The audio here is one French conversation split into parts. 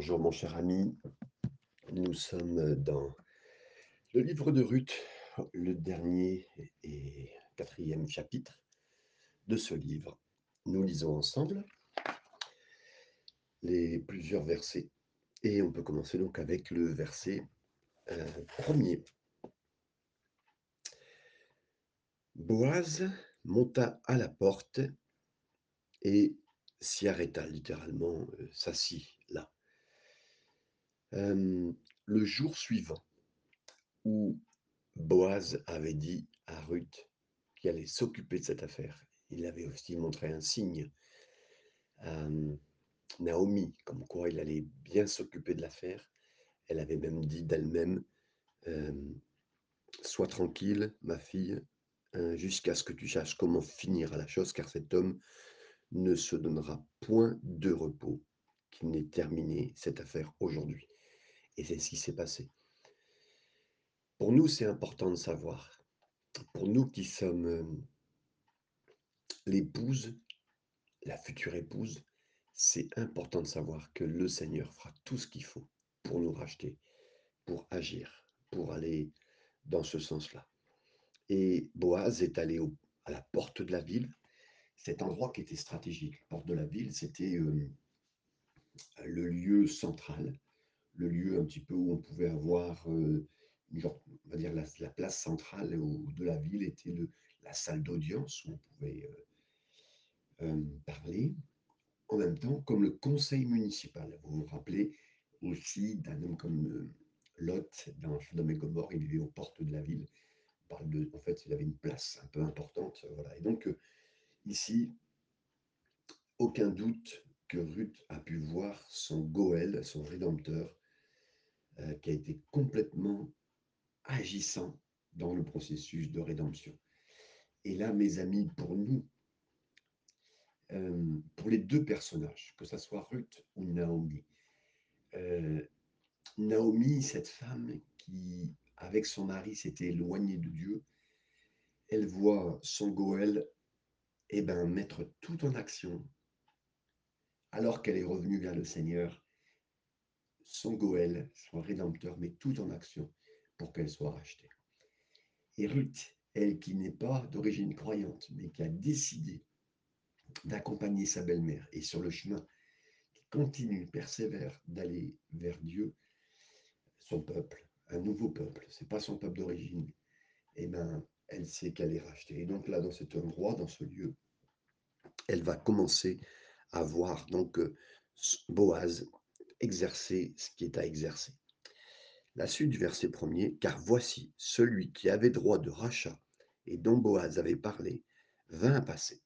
Bonjour mon cher ami, nous sommes dans le livre de Ruth, le dernier et quatrième chapitre de ce livre. Nous lisons ensemble les plusieurs versets et on peut commencer donc avec le verset euh, premier. Boaz monta à la porte et s'y arrêta littéralement, euh, s'assit là. Le jour suivant, où Boaz avait dit à Ruth qu'il allait s'occuper de cette affaire, il avait aussi montré un signe à Naomi, comme quoi il allait bien s'occuper de l'affaire. Elle avait même dit d'elle-même, Sois tranquille, ma fille, hein, jusqu'à ce que tu saches comment finir à la chose, car cet homme ne se donnera point de repos qu'il n'ait terminé cette affaire aujourd'hui. Et c'est ce qui s'est passé. Pour nous, c'est important de savoir. Pour nous qui sommes euh, l'épouse, la future épouse, c'est important de savoir que le Seigneur fera tout ce qu'il faut pour nous racheter, pour agir, pour aller dans ce sens-là. Et Boaz est allé à la porte de la ville, cet endroit qui était stratégique. La porte de la ville, c'était euh, le lieu central, le lieu un petit peu où on pouvait avoir, euh, on va dire la, place centrale de la ville était le, la salle d'audience où on pouvait euh, parler. En même temps, comme le conseil municipal. Vous vous rappelez aussi d'un homme comme Lot dans Sodome et Gomorre, il vivait aux portes de la ville. parle en fait, il avait une place un peu importante. Voilà. Et donc, Ici, aucun doute que Ruth a pu voir son Goël, son rédempteur, euh, qui a été complètement agissant dans le processus de rédemption. Et là, mes amis, pour nous, euh, pour les deux personnages, que ce soit Ruth ou Naomi, euh, Naomi, cette femme qui, avec son mari, s'était éloignée de Dieu, elle voit son Goël eh ben, mettre tout en action, alors qu'elle est revenue vers le Seigneur, son Goël, son rédempteur, met tout en action pour qu'elle soit rachetée. Et Ruth, elle qui n'est pas d'origine croyante, mais qui a décidé d'accompagner sa belle-mère et sur le chemin, qui continue, persévère d'aller vers Dieu, son peuple, un nouveau peuple, c'est pas son peuple d'origine, et eh ben, elle sait qu'elle est rachetée. Et donc là, dans cet endroit, dans ce lieu, elle va commencer à voir donc euh, Boaz exercer ce qui est à exercer. La suite du verset premier, car voici celui qui avait droit de rachat et dont Boaz avait parlé, vint passer.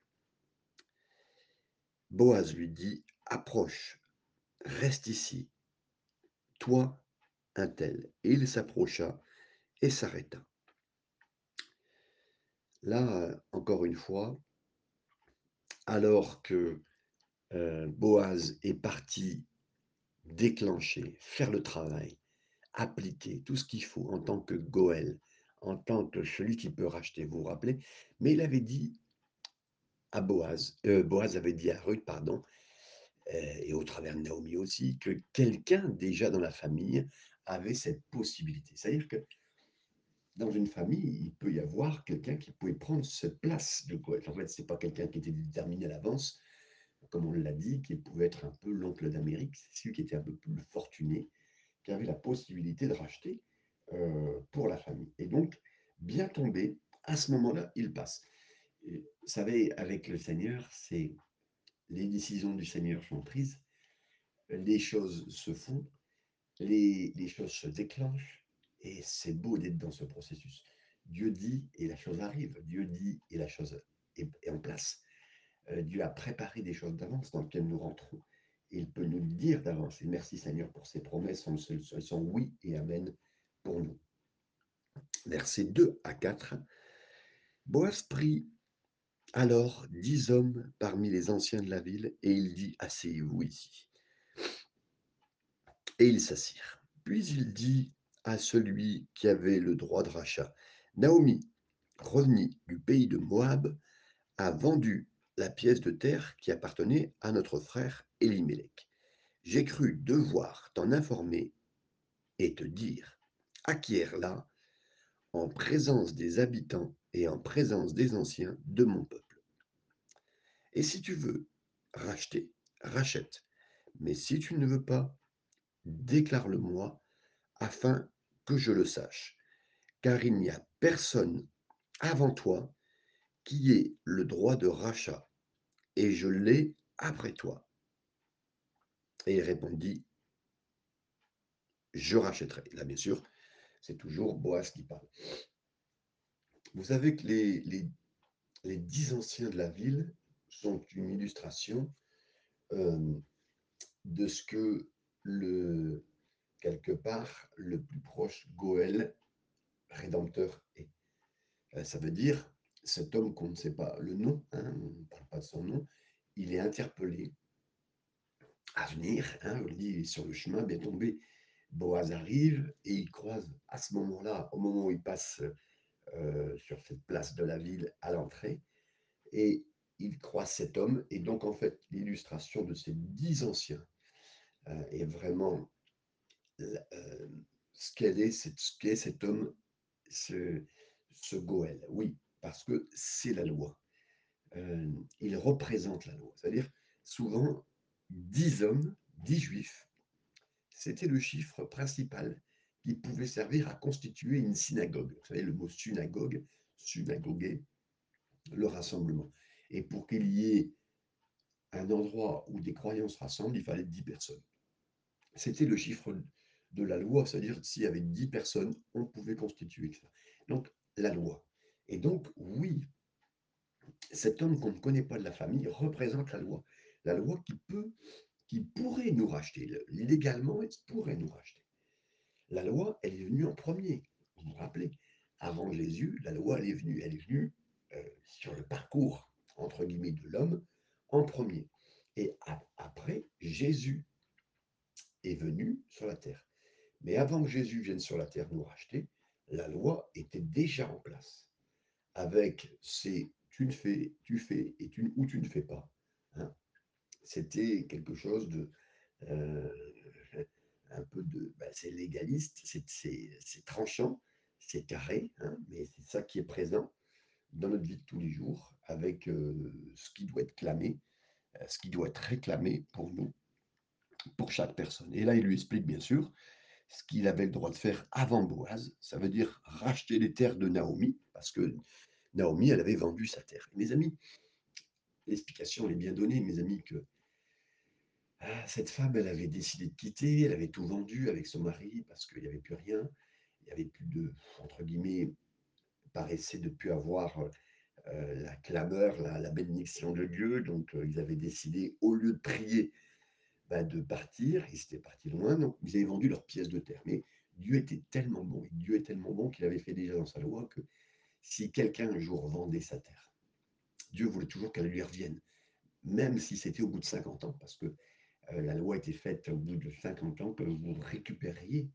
Boaz lui dit, approche, reste ici, toi, un tel. Et il s'approcha et s'arrêta. Là, encore une fois, alors que euh, Boaz est parti déclencher, faire le travail, appliquer tout ce qu'il faut en tant que Goël, en tant que celui qui peut racheter, vous vous rappelez, mais il avait dit à Boaz, euh, Boaz avait dit à Ruth, pardon, euh, et au travers de Naomi aussi, que quelqu'un déjà dans la famille avait cette possibilité. C'est-à-dire que dans une famille, il peut y avoir quelqu'un qui pouvait prendre cette place de Goël. En fait, ce n'est pas quelqu'un qui était déterminé à l'avance, comme on l'a dit, qui pouvait être un peu l'oncle d'Amérique, c'est celui qui était un peu plus fortuné, qui avait la possibilité de racheter euh, pour la famille. Et donc, bien tombé, à ce moment-là, il passe. vous savez, avec le Seigneur, c'est les décisions du Seigneur sont prises, les choses se font, les, les choses se déclenchent, et c'est beau d'être dans ce processus. Dieu dit et la chose arrive. Dieu dit et la chose est, en place. Euh, Dieu a préparé des choses d'avance dans lesquelles nous rentrons. Il peut nous le dire d'avance. Et merci Seigneur pour ces promesses. Elles sont oui et amen pour nous. Versets 2 à 4. Boaz prit alors dix hommes parmi les anciens de la ville et il dit Asseyez-vous ici. Et ils s'assirent. Puis il dit à celui qui avait le droit de rachat. Naomi, revenue du pays de Moab, a vendu la pièce de terre qui appartenait à notre frère Elimelech. J'ai cru devoir t'en informer et te dire: «Acquiers-la en présence des habitants et en présence des anciens de mon peuple. Et si tu veux racheter, rachète, mais si tu ne veux pas, déclare-le-moi afin que je le sache, car il n'y a personne avant toi qui ait le droit de rachat, et je l'ai après toi.» Et il répondit: «Je rachèterai». Là, bien sûr, c'est toujours Boaz qui parle. Vous savez que les 10 anciens de la ville sont une illustration, hem, de ce que le quelque part, le plus proche Goël, rédempteur est. Heu, ça veut dire, cet homme qu'on ne sait pas le nom, hein, on ne parle pas de son nom, il est interpellé à venir, hein, on dit: «Il est sur le chemin, bien tombé». Boaz arrive et il croise à ce moment-là, au moment où il passe, heu, sur cette place de la ville à l'entrée et il croise cet homme et donc en fait, l'illustration de ces 10 anciens, heu, est vraiment c'est ce qu'est cet homme, ce ce Goël. Oui, parce que c'est la loi. Hem, il représente la loi. C'est-à-dire, souvent 10 hommes, 10 juifs, c'était le chiffre principal qui pouvait servir à constituer une synagogue. Vous savez, le mot synagogue, synagoguer, le rassemblement et pour qu'il y ait un endroit où des croyants se rassemblent, il fallait 10 personnes. C'était le chiffre de la loi, c'est-à-dire s'il y avait 10 personnes, on pouvait constituer ça. Donc la loi et donc oui, cet homme qu'on ne connaît pas de la famille représente la loi. La loi qui peut qui pourrait nous racheter, le légalement, elle pourrait nous racheter. La loi, elle est venue en premier. Vous vous rappelez? Avant Jésus, la loi, elle est venue. Elle est venue, heu, sur le «parcours» entre guillemets de l'homme en premier et ap après Jésus est venu sur la terre. Mais avant que Jésus vienne sur la terre nous racheter, la loi était déjà en place avec c'est tu ne fais tu fais et tu ou tu ne fais pas, hein. C'était quelque chose de, heu, un peu de bah, c'est légaliste, c'est tranchant, c'est carré, hein, mais c'est ça qui est présent dans notre vie de tous les jours avec, heu, ce qui doit être clamé, heu, ce qui doit être réclamé pour nous, pour chaque personne et là, il lui explique bien sûr ce qu'il avait le droit de faire avant Boaz, ça veut dire racheter les terres de Naomi parce que Naomi, elle avait vendu sa terre. Mes amis, l'explication est bien donnée, mes amis, que ah, cette femme, elle avait décidé de quitter, elle avait tout vendu avec son mari parce qu'il y avait plus rien. Il y avait plus de, entre guillemets, paraissait de plus avoir, heu la clameur, la bénédiction de Dieu, donc heu, ils avaient décidé, au lieu de prier, de partir. Ils étaient partis loin, donc ils avaient vendu leurs pièces de terre. Mais Dieu était tellement bon, Dieu est tellement bon qu'il avait fait déjà dans sa loi que si quelqu'un un jour vendait sa terre, Dieu voulait toujours qu'elle lui revienne, même si c'était au bout de 50 ans parce que, heu, la loi était faite au bout de 50 ans que vous récupériez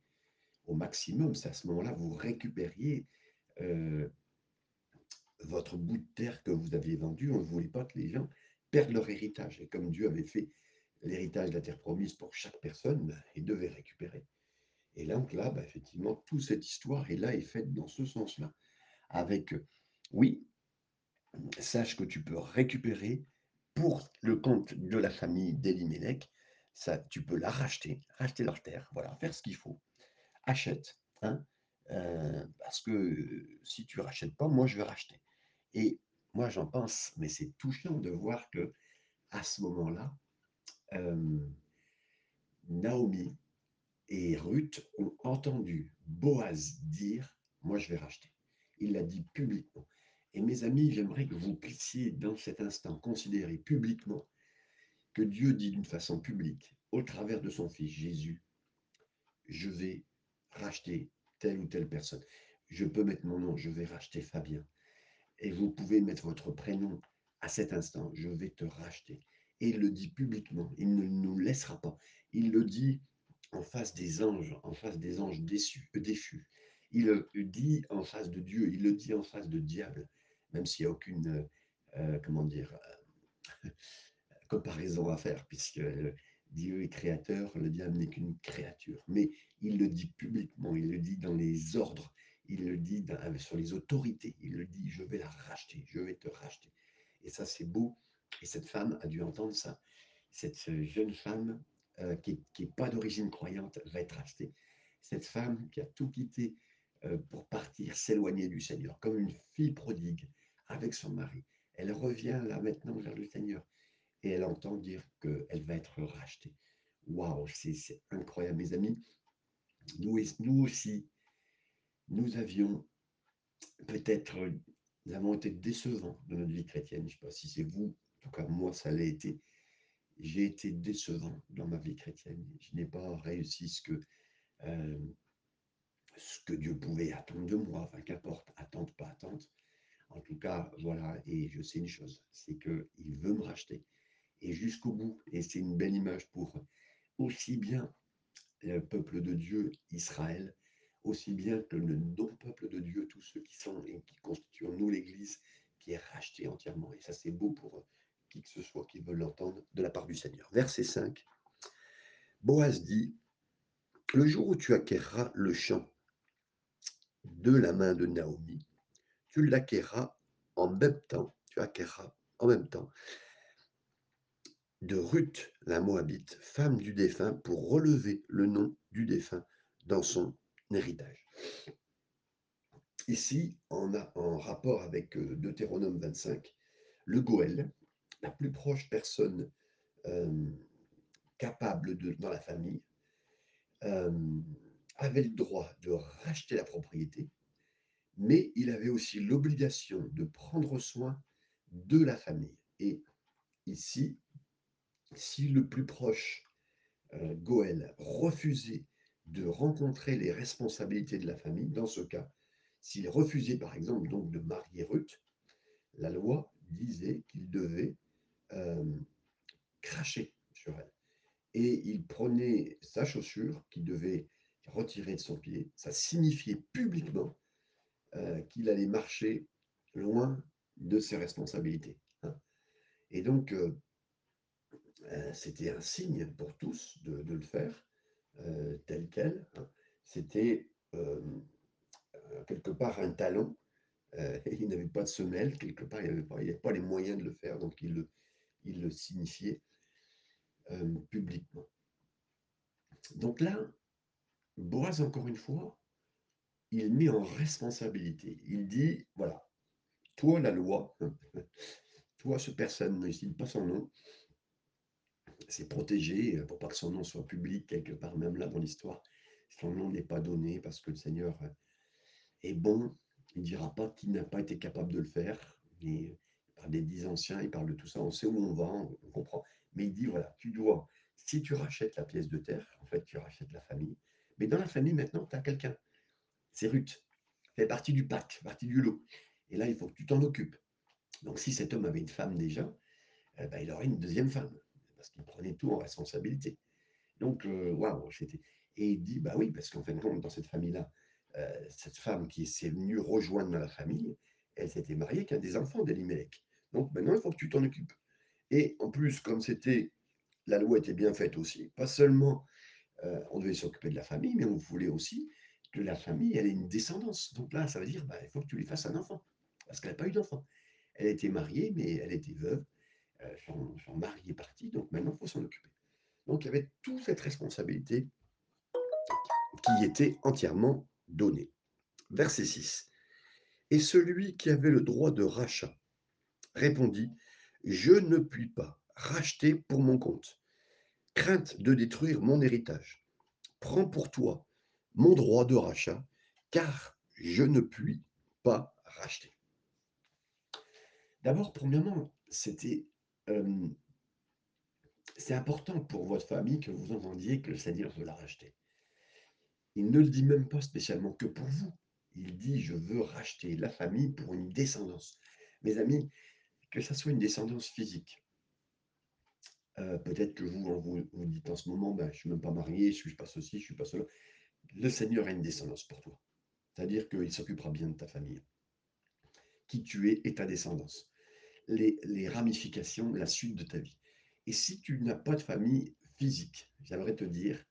au maximum. C'est à ce moment-là, vous récupériez, heu, votre bout de terre que vous aviez vendu. On ne voulait pas que les gens perdent leur héritage et comme Dieu avait fait l'héritage de la terre promise pour chaque personne, bah, ils devaient récupérer. Et donc là, bah, effectivement, toute cette histoire est là, est faite dans ce sens-là. Avec, heu, oui, sache que tu peux récupérer pour le compte de la famille d'Elimelech, ça tu peux la racheter, racheter leur terre, voilà, faire ce qu'il faut. Achète, hein, heu, parce que, heu, si tu rachètes pas, moi je vais racheter. Et moi j'en pense, mais c'est touchant de voir qu'à ce moment-là, Naomi et Ruth ont entendu Boaz dire: «Moi je vais racheter». Il l'a dit publiquement et mes amis, j'aimerais que vous puissiez dans cet instant considérer publiquement que Dieu dit d'une façon publique, au travers de son fils Jésus: «Je vais racheter telle ou telle personne. Je peux mettre mon nom, je vais racheter Fabien et vous pouvez mettre votre prénom à cet instant, je vais te racheter» et il le dit publiquement, il ne nous laissera pas. Il le dit en face des anges, en face des anges déçus défus. Il le dit en face de Dieu, il le dit en face de diable, même s'il y a aucune, heu heu, comment dire? Comparaison à faire puisque, Dieu est créateur, le diable n'est qu'une créature. Mais il le dit publiquement, il le dit dans les ordres, il le dit sur les autorités, il le dit, je vais la racheter, je vais te racheter. Et ça, c'est beau. Et cette femme a dû entendre ça. Cette jeune femme euh, qui n'est pas d'origine croyante va être rachetée. Cette femme qui a tout quitté euh, pour partir s'éloigner du Seigneur, comme une fille prodigue avec son mari. Elle revient là maintenant vers le Seigneur et elle entend dire qu'elle va être rachetée. Waouh, c'est incroyable, mes amis. Nous, aussi, nous avions peut-être, nous avons été décevants de notre vie chrétienne. Je ne sais pas si c'est vous, tout cas moi, ça l'a été. J'ai été décevant dans ma vie chrétienne. Je n'ai pas réussi ce que, euh, ce que Dieu pouvait attendre de moi. Enfin, qu'importe, attente, pas attente. En tout cas, voilà, et je sais une chose, c'est qu'il veut me racheter et jusqu'au bout. Et c'est une belle image pour aussi bien le peuple de Dieu, Israël, aussi bien que le non-peuple de Dieu, tous ceux qui sont et qui constituent en nous l'Église, qui est rachetée entièrement. Et ça, c'est beau pour qui que ce soit qui veut l'entendre de la part du Seigneur. Verset 5. Boaz dit, le jour où tu acquerras le champ de la main de Naomi, tu l'acquerras en même temps, tu acquerras en même temps de Ruth la Moabite, femme du défunt, pour relever le nom du défunt dans son héritage. Ici, on a en rapport avec euh, Deutéronome 25, le Goël, la plus proche personne euh, capable de, dans la famille, euh, avait le droit de racheter la propriété, mais il avait aussi l'obligation de prendre soin de la famille. Et ici, si le plus proche, euh, Goël, refusait de rencontrer les responsabilités de la famille, dans ce cas, s'il refusait par exemple donc de marier Ruth, la loi disait qu'il devait euh, cracher sur elle. Et il prenait sa chaussure qu'il devait retirer de son pied. Ça signifiait publiquement euh, qu'il allait marcher loin de ses responsabilités. Hein. Et donc, euh, c'était un signe pour tous de, le faire euh, tel quel. Hein. C'était euh, quelque part un talent. il n'avait pas de semelle, quelque part, il n'avait pas, pas, les moyens de le faire, donc il le, il le signifiait publiquement. Donc là, Boaz, encore une fois, il met en responsabilité. Il dit, voilà, toi la loi, toi ce personne ne cite pas son nom, c'est protégé euh, pour pas que son nom soit public quelque part, même là dans l'histoire. Son nom n'est pas donné parce que le Seigneur euh, est bon. Il ne dira pas qu'il n'a pas été capable de le faire. Des dix anciens, il parle de tout ça. On sait où on va, on, comprend. Mais il dit voilà, tu dois, si tu rachètes la pièce de terre, en fait, tu rachètes la famille. Mais dans la famille, maintenant, tu as quelqu'un. C'est Ruth. fait partie du pacte, partie du lot. Et là, il faut que tu t'en occupes. Donc, si cet homme avait une femme déjà, eh ben, il aurait une deuxième femme parce qu'il prenait tout en responsabilité. Donc, euh, waouh, c'était. Et il dit, bah oui, parce qu'en fin de compte, dans cette famille-là, euh, cette femme qui s'est venue rejoindre dans la famille, elle s'était mariée avec un des enfants d'Elimelech. Donc maintenant, il faut que tu t'en occupes. Et en plus, comme c'était, la loi était bien faite aussi, pas seulement euh, on devait s'occuper de la famille, mais on voulait aussi que la famille ait une descendance. Donc là, ça veut dire, bah, il faut que tu lui fasses un enfant, parce qu'elle n'a pas eu d'enfant. Elle était mariée, mais elle était veuve, euh, son, mari est parti, donc maintenant il faut s'en occuper. Donc il y avait toute cette responsabilité qui était entièrement donnée. Verset 6. Et celui qui avait le droit de rachat répondit, Je ne puis pas racheter pour mon compte, crainte de détruire mon héritage. Prends pour toi mon droit de rachat, car je ne puis pas racheter. D'abord, premièrement, c'était c'est important pour votre famille que vous entendiez que le Seigneur veut la racheter. Il ne le dit même pas spécialement que pour vous. Il dit, je veux racheter la famille pour une descendance. Mes amis, que ça soit une descendance physique. Euh, peut-être que vous, vous, dites en ce moment, ben, je ne suis même pas marié, je ne suis pas ceci, je ne suis pas cela. Le Seigneur a une descendance pour toi. C'est-à-dire qu'il s'occupera bien de ta famille. Qui tu es et ta descendance les, ramifications, la suite de ta vie. Et si tu n'as pas de famille physique, j'aimerais te dire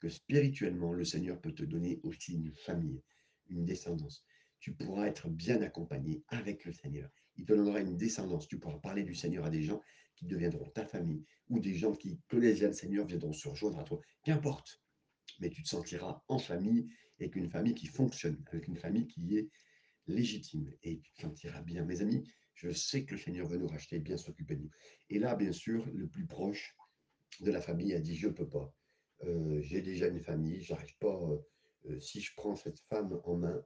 que spirituellement, le Seigneur peut te donner aussi une famille, une descendance. Tu pourras être bien accompagné avec le Seigneur. Il te donnera une descendance. Tu pourras parler du Seigneur à des gens qui deviendront ta famille ou des gens qui connaissent le Seigneur viendront se rejoindre à toi. Qu'importe. Mais tu te sentiras en famille et qu'une famille qui fonctionne, avec une famille qui est légitime et tu te sentiras bien. Mes amis, je sais que le Seigneur veut nous racheter, bien s'occuper de nous. Et là, bien sûr, le plus proche de la famille a dit Je ne peux pas. Euh, j'ai déjà une famille, j'arrive pas. Euh, euh, si je prends cette femme en main,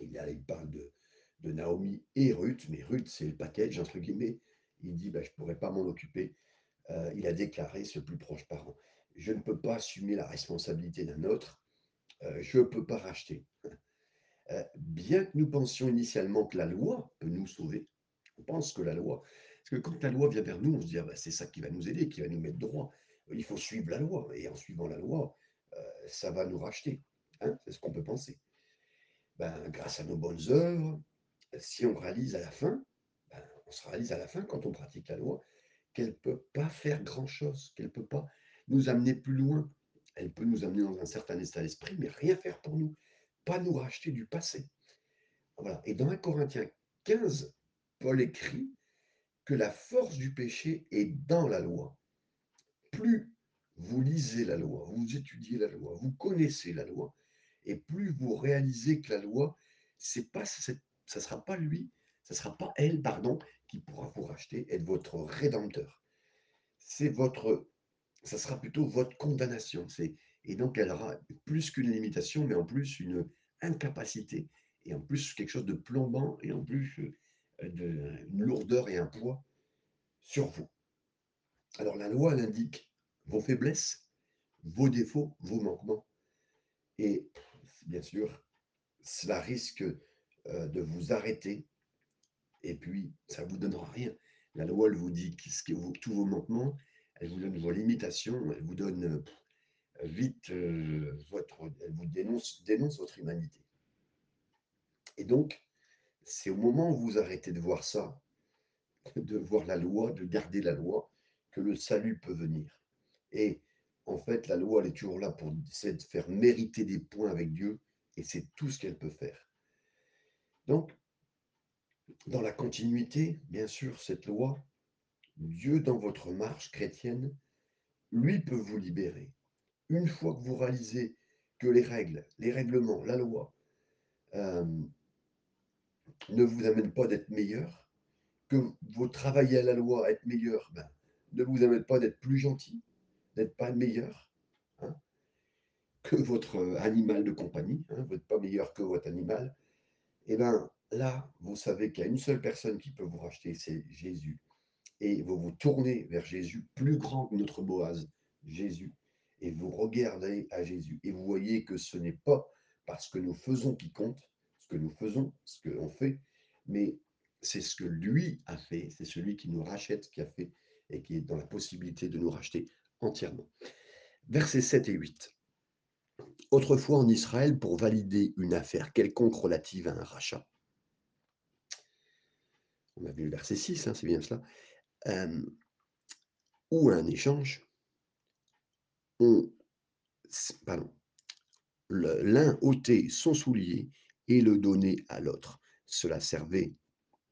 il parle de, de Naomi et Ruth, mais Ruth, c'est le package, entre guillemets. Il dit bah, Je ne pourrais pas m'en occuper. il a déclaré ce plus proche parent Je ne peux pas assumer la responsabilité d'un autre. je ne peux pas racheter. bien que nous pensions initialement que la loi peut nous sauver, on pense que la loi, parce que quand la loi vient vers nous, on se dit, ah ben, c'est ça qui va nous aider, qui va nous mettre droit. Il faut suivre la loi, et en suivant la loi, euh, ça va nous racheter. Hein, c'est ce qu'on peut penser. Ben, grâce à nos bonnes œuvres, si on réalise à la fin, ben, on se réalise à la fin quand on pratique la loi, qu'elle ne peut pas faire grand-chose, qu'elle ne peut pas nous amener plus loin. Elle peut nous amener dans un certain état d'esprit, mais rien faire pour nous, pas nous racheter du passé. Voilà. Et dans 1 Corinthiens 15, Paul écrit que la force du péché est dans la loi. Plus vous lisez la loi, vous étudiez la loi, vous connaissez la loi, et plus vous réalisez que la loi, c'est pas, ça ne sera pas lui, ça ne sera pas elle, pardon, qui pourra vous racheter, être votre rédempteur. C'est votre, ça sera plutôt votre condamnation. C'est, et donc elle aura plus qu'une limitation, mais en plus une incapacité, et en plus quelque chose de plombant, et en plus euh, de, une lourdeur et un poids sur vous. Alors la loi indique vos faiblesses, vos défauts, vos manquements. Et bien sûr, cela risque euh, de vous arrêter et puis ça ne vous donnera rien. La loi, elle vous dit ce vous, tous vos manquements, elle vous donne vos limitations, elle vous donne euh, vite euh, votre, elle vous dénonce, dénonce votre humanité. Et donc, c'est au moment où vous arrêtez de voir ça, de voir la loi, de garder la loi, que le salut peut venir. Et en fait, la loi, elle est toujours là pour essayer de faire mériter des points avec Dieu, et c'est tout ce qu'elle peut faire. Donc, dans la continuité, bien sûr, cette loi, Dieu, dans votre marche chrétienne, lui peut vous libérer. Une fois que vous réalisez que les règles, les règlements, la loi, euh, ne vous amène pas d'être meilleur, que vous travaillez à la loi être meilleur, ben, ne vous amène pas d'être plus gentil, d'être pas meilleur, hein, que votre animal de compagnie, hein, vous n'êtes pas meilleur que votre animal, eh bien là, vous savez qu'il y a une seule personne qui peut vous racheter, c'est Jésus. Et vous vous tournez vers Jésus, plus grand que notre Boaz, Jésus, et vous regardez à Jésus, et vous voyez que ce n'est pas parce que nous faisons qui compte, ce que nous faisons, ce qu'on fait, mais c'est ce que lui a fait, c'est celui qui nous rachète, qui a fait et qui est dans la possibilité de nous racheter entièrement. Versets 7 et 8. Autrefois en Israël, pour valider une affaire quelconque relative à un rachat, on a vu le verset 6, hein, c'est bien cela, euh, ou un échange, on, pardon, l'un ôtait son soulier et le donnait à l'autre. Cela servait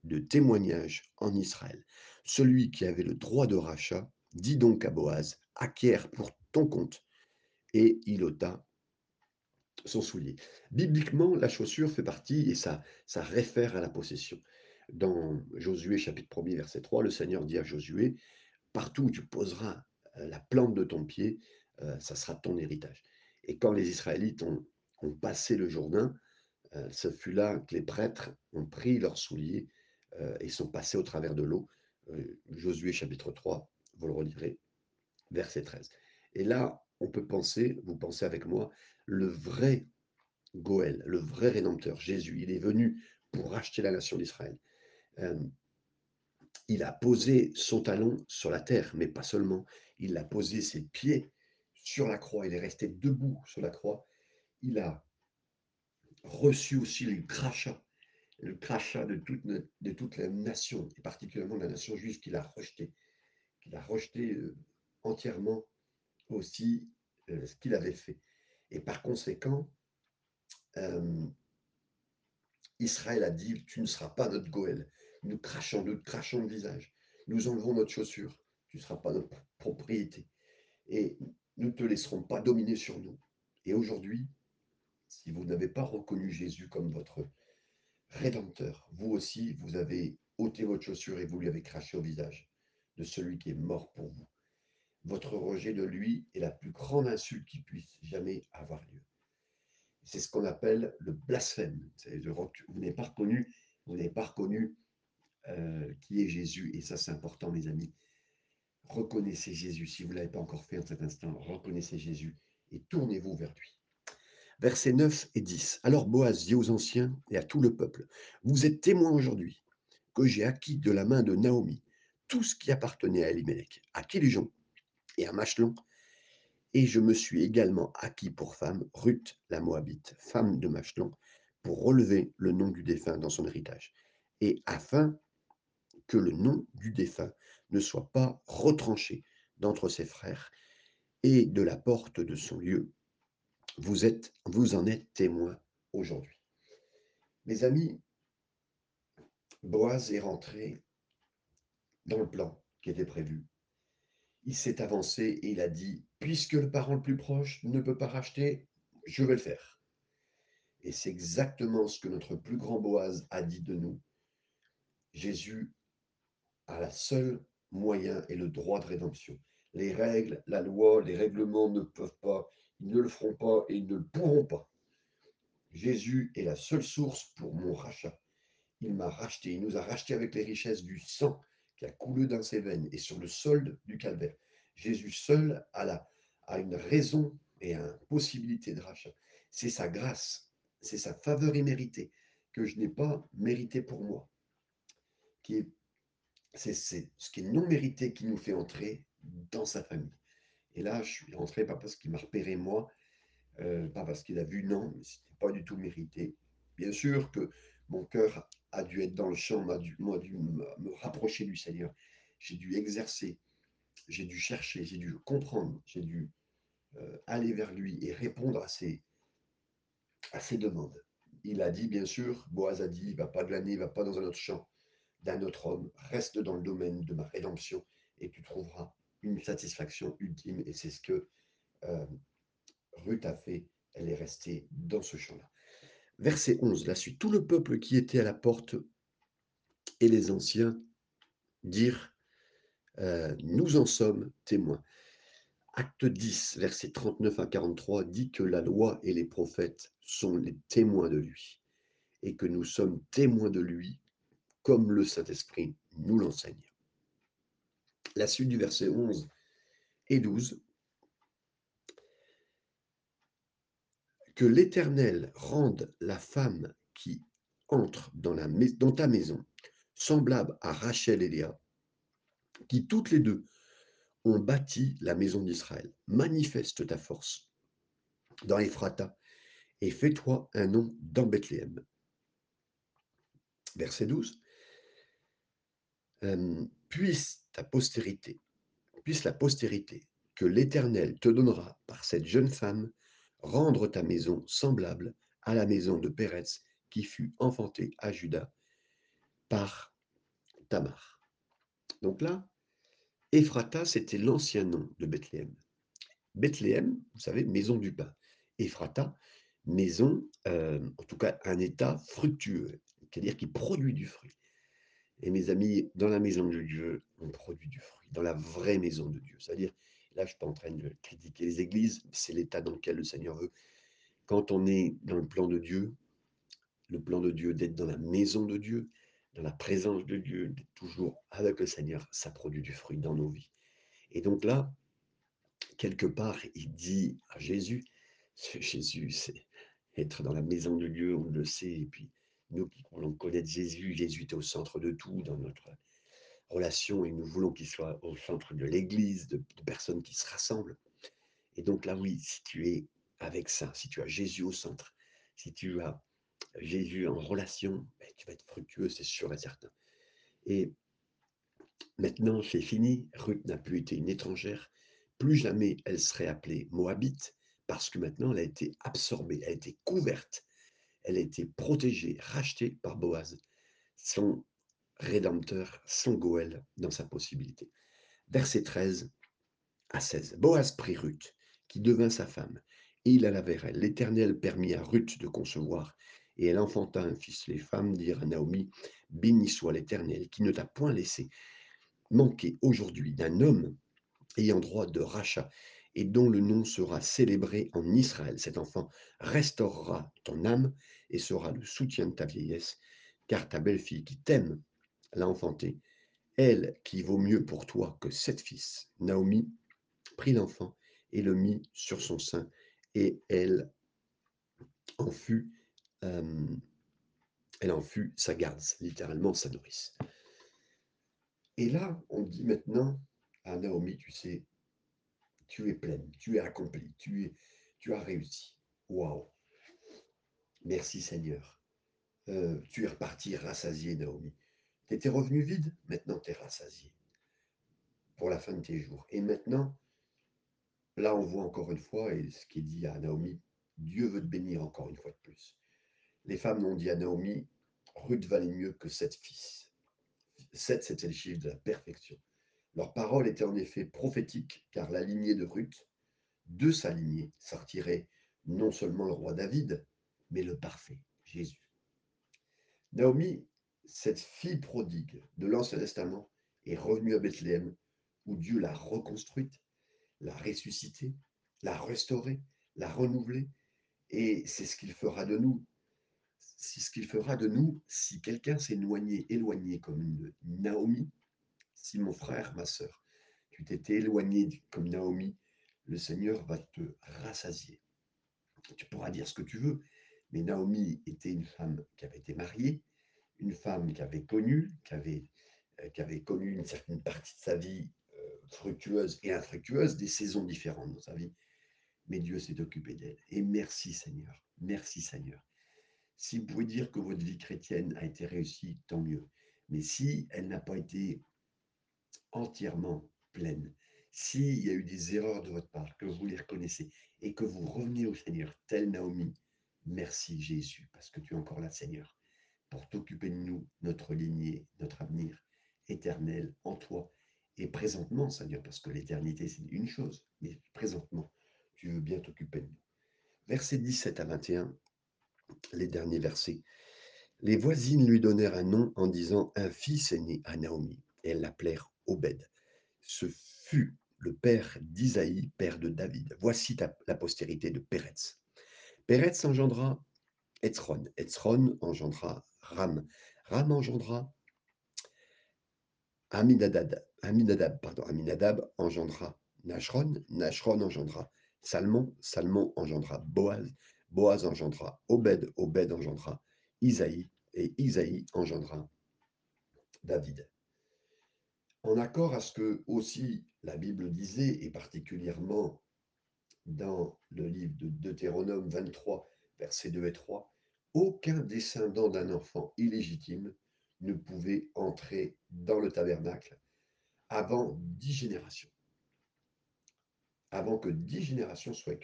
de témoignage en Israël. Celui qui avait le droit de rachat dit donc à Boaz, acquiert pour ton compte. Et il ôta son soulier. Bibliquement, la chaussure fait partie, et ça, ça réfère à la possession. Dans Josué chapitre 1 verset 3, le Seigneur dit à Josué, partout où tu poseras euh, la plante de ton pied, euh, ça sera ton héritage. Et quand les Israélites ont, passé le Jourdain, euh, ce fut là que les prêtres ont pris leurs souliers et sont passés au travers de l'eau. Josué chapitre 3, vous le relirez, verset 13. Et là, on peut penser, vous pensez avec moi, le vrai Goël, le vrai Rédempteur, Jésus, il est venu pour racheter la nation d'Israël. Euh, il a posé son talon sur la terre, mais pas seulement. Il a posé ses pieds sur la croix. Il est resté debout sur la croix. Il a reçu aussi le crachat le crachat de toute, de toute la nation, et particulièrement la nation juive, qu'il a rejeté, qu'il a rejeté euh, entièrement aussi euh, ce qu'il avait fait. Et par conséquent, euh, Israël a dit, tu ne seras pas notre Goël. Nous crachons, nous crachons le visage. Nous enlevons notre chaussure. Tu ne seras pas notre propriété. Et nous ne te laisserons pas dominer sur nous. Et aujourd'hui, si vous n'avez pas reconnu Jésus comme votre rédempteur, vous aussi, vous avez ôté votre chaussure et vous lui avez craché au visage de celui qui est mort pour vous. Votre rejet de lui est la plus grande insulte qui puisse jamais avoir lieu. C'est ce qu'on appelle le blasphème. Vous n'avez pas reconnu, vous n'avez pas reconnu euh, qui est Jésus. Et ça, c'est important, mes amis. Reconnaissez Jésus. Si vous ne l'avez pas encore fait en cet instant, reconnaissez Jésus et tournez-vous vers lui. Versets 9 et 10. Alors Boaz dit aux anciens et à tout le peuple, vous êtes témoins aujourd'hui que j'ai acquis de la main de Naomi tout ce qui appartenait à Elimelech, à Kilijon et à Machelon, et je me suis également acquis pour femme Ruth la Moabite, femme de Machelon, pour relever le nom du défunt dans son héritage, et afin que le nom du défunt ne soit pas retranché d'entre ses frères et de la porte de son lieu. Vous, êtes, vous en êtes témoin aujourd'hui. Mes amis, Boaz est rentré dans le plan qui était prévu. Il s'est avancé et il a dit, puisque le parent le plus proche ne peut pas racheter, je vais le faire. Et c'est exactement ce que notre plus grand Boaz a dit de nous. Jésus a la seule moyen et le droit de rédemption. Les règles, la loi, les règlements ne peuvent pas, ils ne le feront pas et ils ne le pourront pas. Jésus est la seule source pour mon rachat. Il m'a racheté, il nous a racheté avec les richesses du sang qui a coulé dans ses veines et sur le solde du calvaire. Jésus seul a, a une raison et une possibilité de rachat. C'est sa grâce, c'est sa faveur imméritée que je n'ai pas mérité pour moi, qui est c'est ce qui est non mérité qui nous fait entrer dans sa famille. Et là, je suis entré pas parce qu'il m'a repéré moi, euh, pas parce qu'il a vu, non, mais ce n'était pas du tout mérité. Bien sûr que mon cœur a dû être dans le champ, m'a dû, dû me rapprocher du Seigneur. J'ai dû exercer, j'ai dû chercher, j'ai dû comprendre, j'ai dû euh, aller vers lui et répondre à ses, demandes. Il a dit, bien sûr, Boaz a dit, il ne va pas glaner, il ne va pas dans un autre champ d'un autre homme, reste dans le domaine de ma rédemption et tu trouveras une satisfaction ultime. Et c'est ce que euh, Ruth a fait. Elle est restée dans ce champ-là. Verset 11, la suite. Tout le peuple qui était à la porte et les anciens dirent euh, Nous en sommes témoins. Acte 10, verset 39 à 43 dit que la loi et les prophètes sont les témoins de lui et que nous sommes témoins de lui comme le Saint-Esprit nous l'enseigne. La suite du verset 11 et 12. Que l'Éternel rende la femme qui entre dans, ta maison semblable à Rachel et Léa, qui toutes les deux ont bâti la maison d'Israël. Manifeste ta force dans Ephrata et fais-toi un nom dans Bethléem. Verset 12 puisse ta postérité, puisse la postérité que l'Éternel te donnera par cette jeune femme rendre ta maison semblable à la maison de Pérez qui fut enfantée à Judas par Tamar. Donc là, Ephrata, c'était l'ancien nom de Bethléem. Bethléem, vous savez, maison du pain. Ephrata, maison, en tout cas un état fructueux, c'est-à-dire qui produit du fruit. Et mes amis, dans la maison de Dieu, on produit du fruit, dans la vraie maison de Dieu. C'est-à-dire, là, je suis pas en train de critiquer les églises, c'est l'état dans lequel le Seigneur veut. Quand on est dans le plan de Dieu, le plan de Dieu d'être dans la maison de Dieu, dans la présence de Dieu, d'être toujours avec le Seigneur, ça produit du fruit dans nos vies. Et donc là, quelque part, il dit à Jésus, Jésus, c'est être dans la maison de Dieu, on le sait, et puis nous qui voulons connaître Jésus, Jésus est au centre de tout dans notre relation et nous voulons qu'il soit au centre de l'Église, de, personnes qui se rassemblent. Et donc là, oui, si tu es avec ça, si tu as Jésus au centre, si tu as Jésus en relation, ben, tu vas être fructueux, c'est sûr et certain. Et maintenant, c'est fini. Ruth n'a plus été une étrangère, Plus jamais elle serait appelée Moabite, parce que maintenant elle a été absorbée, elle a été couverte, elle a été protégée, rachetée par Boaz, son rédempteur, son Goël dans sa possibilité. Verset 13 à 16. Boaz prit Ruth, qui devint sa femme, et il alla vers elle. L'Éternel permit à Ruth de concevoir, et elle enfanta un fils. Les femmes dirent à Naomi, Béni soit l'Éternel, qui ne t'a point laissé manquer aujourd'hui d'un homme ayant droit de rachat et dont le nom sera célébré en Israël. Cet enfant restaurera ton âme et sera le soutien de ta vieillesse, car ta belle-fille qui t'aime l'a elle qui vaut mieux pour toi que sept fils. Naomi prit l'enfant et le mit sur son sein, et elle en fut, euh, elle en fut sa garde, littéralement sa nourrice. Et là, on dit maintenant à Naomi, tu sais, tu es pleine, tu es accomplie, tu, es, tu as réussi. Waouh! Merci Seigneur. Euh, tu es reparti rassasié, Naomi. Tu étais revenu vide, maintenant tu es rassasié pour la fin de tes jours. Et maintenant, là, on voit encore une fois, et ce qui est dit à Naomi, Dieu veut te bénir encore une fois de plus. Les femmes ont dit à Naomi, Ruth valait mieux que sept fils. Sept, c'était le chiffre de la perfection. Leur parole était en effet prophétique, car la lignée de Ruth, de sa lignée, sortirait non seulement le roi David, mais le parfait, Jésus. Naomi, cette fille prodigue de l'Ancien Testament, est revenue à Bethléem, où Dieu l'a reconstruite, l'a ressuscitée, l'a restaurée, l'a renouvelée, et c'est ce qu'il fera de nous. C'est ce qu'il fera de nous si quelqu'un s'est éloigné, éloigné comme Naomi, si mon frère, ma sœur, tu t'étais éloigné comme Naomi, le Seigneur va te rassasier. Tu pourras dire ce que tu veux, mais Naomi était une femme qui avait été mariée, une femme qui avait connu, qui avait, euh, qui avait connu une certaine partie de sa vie euh, fructueuse et infructueuse, des saisons différentes dans sa vie. Mais Dieu s'est occupé d'elle. Et merci Seigneur, merci Seigneur. Si vous pouvez dire que votre vie chrétienne a été réussie, tant mieux. Mais si elle n'a pas été entièrement pleine. S'il y a eu des erreurs de votre part, que vous les reconnaissez et que vous revenez au Seigneur, tel Naomi, merci Jésus, parce que tu es encore là, Seigneur, pour t'occuper de nous, notre lignée, notre avenir éternel en toi. Et présentement, Seigneur, parce que l'éternité, c'est une chose, mais présentement, tu veux bien t'occuper de nous. Versets 17 à 21, les derniers versets. Les voisines lui donnèrent un nom en disant Un fils est né à Naomi, et elles l'appelèrent Obed. Ce fut le père d'Isaïe, père de David. Voici la postérité de Péretz. Péretz engendra Etzron. Etzron engendra Ram. Engendra Aminadab. Aminadab, pardon, Aminadab engendra Nashron. Nashron engendra Salmon. Salmon engendra Boaz. Boaz engendra Obed. Obed engendra Isaïe. Et Isaïe engendra David en accord à ce que aussi la Bible disait, et particulièrement dans le livre de Deutéronome 23, versets 2 et 3, aucun descendant d'un enfant illégitime ne pouvait entrer dans le tabernacle avant dix générations. Avant que dix générations soient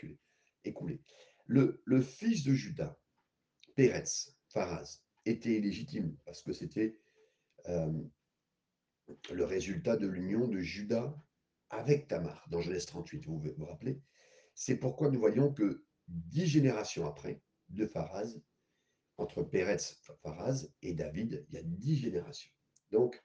écoulées. Le, fils de Judas, Pérez, Pharas, était illégitime parce que c'était euh, le résultat de l'union de Judas avec Tamar, dans Genèse 38, vous vous rappelez? C'est pourquoi nous voyons que dix générations après, de Pharaz, entre Pérez, Pharaz et David, il y a dix générations. Donc,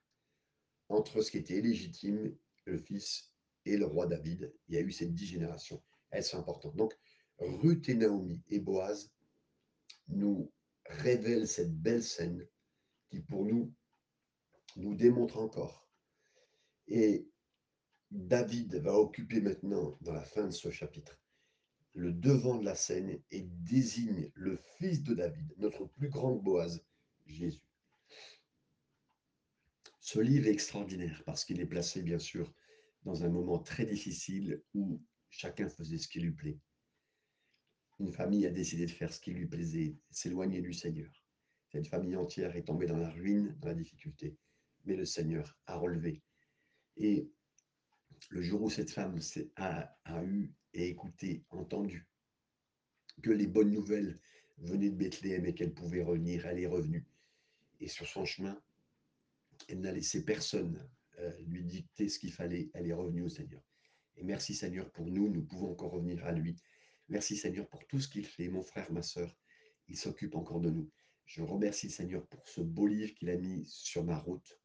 entre ce qui était légitime, le fils et le roi David, il y a eu ces dix générations. Elles sont importantes. Donc, Ruth et Naomi et Boaz nous révèlent cette belle scène qui, pour nous, nous démontre encore. Et David va occuper maintenant, dans la fin de ce chapitre, le devant de la scène et désigne le fils de David, notre plus grand Boaz, Jésus. Ce livre est extraordinaire parce qu'il est placé, bien sûr, dans un moment très difficile où chacun faisait ce qui lui plaît. Une famille a décidé de faire ce qui lui plaisait, s'éloigner du Seigneur. Cette famille entière est tombée dans la ruine, dans la difficulté mais le Seigneur a relevé. Et Le jour où cette femme a a eu et écouté, entendu que les bonnes nouvelles venaient de Bethléem et qu'elle pouvait revenir, elle est revenue et sur son chemin, elle n'a laissé personne, heu, lui dicter ce qu'il fallait, elle est revenue au Seigneur et merci Seigneur pour nous, nous pouvons encore revenir à lui. Merci Seigneur pour tout ce qu'il fait, mon frère, ma sœur, il s'occupe encore de nous. Je remercie Seigneur pour ce beau livre qu'il a mis sur ma route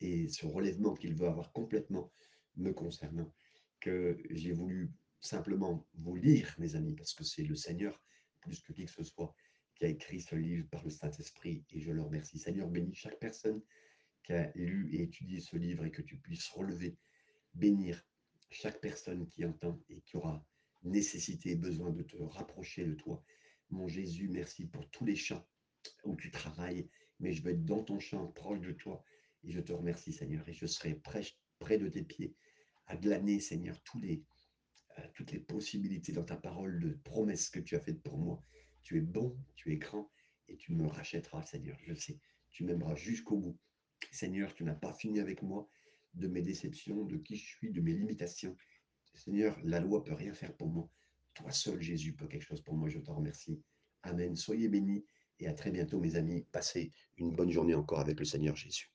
et ce relèvement qu'il veut avoir complètement me concernant, que j'ai voulu simplement vous lire, mes amis, parce que c'est le Seigneur, plus que qui que ce soit, qui a écrit ce livre par le Saint-Esprit et je le remercie. Seigneur, bénis chaque personne qui a lu et étudié ce livre et que tu puisses relever, bénir chaque personne qui entend et qui aura nécessité et besoin de te rapprocher de toi. Mon Jésus, merci pour tous les champs où tu travailles, mais je veux être dans ton champ, proche de toi. Et je te remercie, Seigneur, et je serai près, près de tes pieds à glaner, Seigneur, tous les, toutes les possibilités dans ta parole de promesses que tu as faites pour moi. Tu es bon, tu es grand, et tu me rachèteras, Seigneur. Je sais, tu m'aimeras jusqu'au bout. Seigneur, tu n'as pas fini avec moi de mes déceptions, de qui je suis, de mes limitations. Seigneur, la loi peut rien faire pour moi. Toi seul, Jésus, peut quelque chose pour moi. Je te remercie. Amen. Soyez bénis et à très bientôt, mes amis. Passez une bonne journée encore avec le Seigneur Jésus.